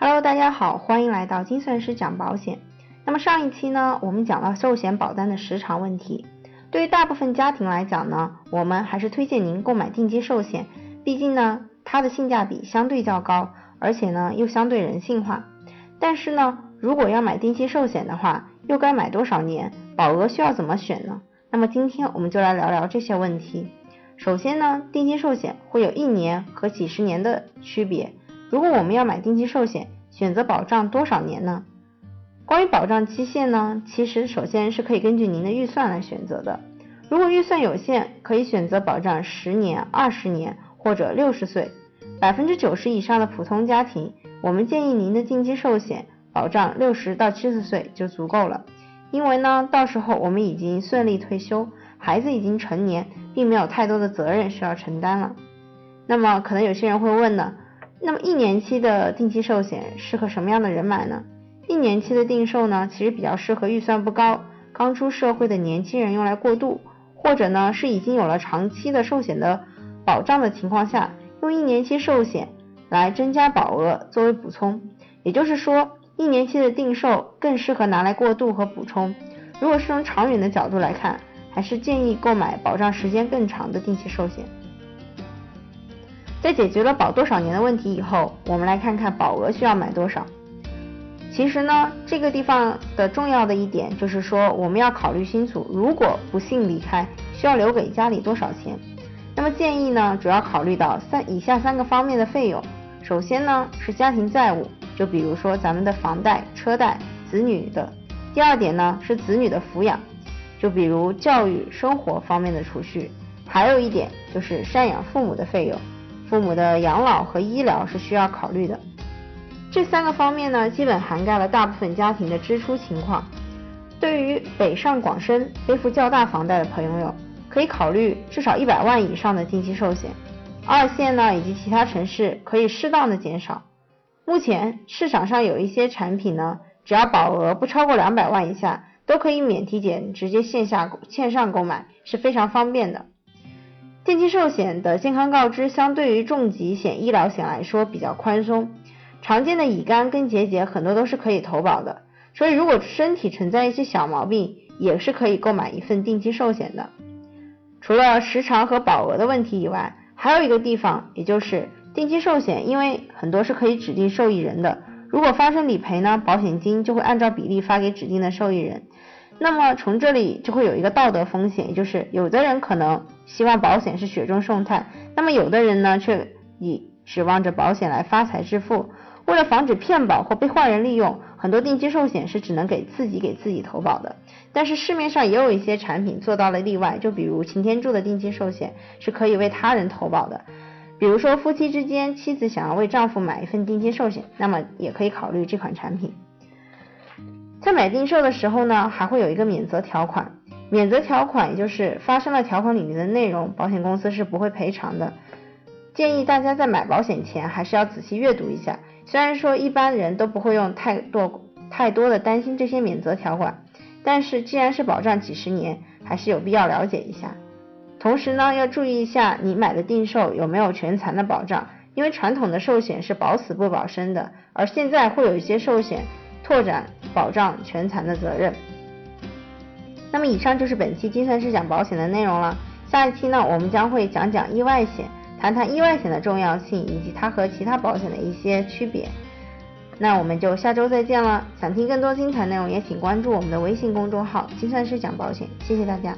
Hello，大家好，欢迎来到精算师讲保险。那么上一期呢，我们讲了寿险保单的时长问题。对于大部分家庭来讲呢，我们还是推荐您购买定期寿险，毕竟呢，它的性价比相对较高，而且呢又相对人性化。但是呢，如果要买定期寿险的话，又该买多少年？保额需要怎么选呢？那么今天我们就来聊聊这些问题。首先呢，定期寿险会有一年和几十年的区别。如果我们要买定期寿险，选择保障多少年呢？关于保障期限呢，其实首先是可以根据您的预算来选择的。如果预算有限，可以选择保障十年、二十年或者六十岁。百分之九十以上的普通家庭，我们建议您的定期寿险保障六十到七十岁就足够了。因为呢，到时候我们已经顺利退休，孩子已经成年，并没有太多的责任需要承担了。那么可能有些人会问呢？那么一年期的定期寿险适合什么样的人买呢？一年期的定寿呢，其实比较适合预算不高、刚出社会的年轻人用来过渡，或者呢是已经有了长期的寿险的保障的情况下，用一年期寿险来增加保额作为补充。也就是说，一年期的定寿更适合拿来过渡和补充。如果是从长远的角度来看，还是建议购买保障时间更长的定期寿险。在解决了保多少年的问题以后，我们来看看保额需要买多少。其实呢，这个地方的重要的一点就是说，我们要考虑清楚，如果不幸离开，需要留给家里多少钱。那么建议呢，主要考虑到三以下三个方面的费用。首先呢是家庭债务，就比如说咱们的房贷、车贷、子女的。第二点呢是子女的抚养，就比如教育、生活方面的储蓄。还有一点就是赡养父母的费用。父母的养老和医疗是需要考虑的，这三个方面呢，基本涵盖了大部分家庭的支出情况。对于北上广深背负较大房贷的朋友，可以考虑至少一百万以上的定期寿险。二线呢以及其他城市可以适当的减少。目前市场上有一些产品呢，只要保额不超过两百万以下，都可以免体检直接线下线上购买，是非常方便的。定期寿险的健康告知相对于重疾险、医疗险来说比较宽松，常见的乙肝跟结节很多都是可以投保的，所以如果身体存在一些小毛病，也是可以购买一份定期寿险的。除了时长和保额的问题以外，还有一个地方，也就是定期寿险，因为很多是可以指定受益人的，如果发生理赔呢，保险金就会按照比例发给指定的受益人。那么从这里就会有一个道德风险，也就是有的人可能希望保险是雪中送炭，那么有的人呢却以指望着保险来发财致富。为了防止骗保或被坏人利用，很多定期寿险是只能给自己给自己投保的。但是市面上也有一些产品做到了例外，就比如擎天柱的定期寿险是可以为他人投保的。比如说夫妻之间，妻子想要为丈夫买一份定期寿险，那么也可以考虑这款产品。在买定寿的时候呢，还会有一个免责条款。免责条款也就是发生了条款里面的内容，保险公司是不会赔偿的。建议大家在买保险前还是要仔细阅读一下。虽然说一般人都不会用太多太多的担心这些免责条款，但是既然是保障几十年，还是有必要了解一下。同时呢，要注意一下你买的定寿有没有全残的保障，因为传统的寿险是保死不保生的，而现在会有一些寿险。拓展保障全残的责任。那么以上就是本期精算师讲保险的内容了。下一期呢，我们将会讲讲意外险，谈谈意外险的重要性以及它和其他保险的一些区别。那我们就下周再见了。想听更多精彩内容，也请关注我们的微信公众号“精算师讲保险”。谢谢大家。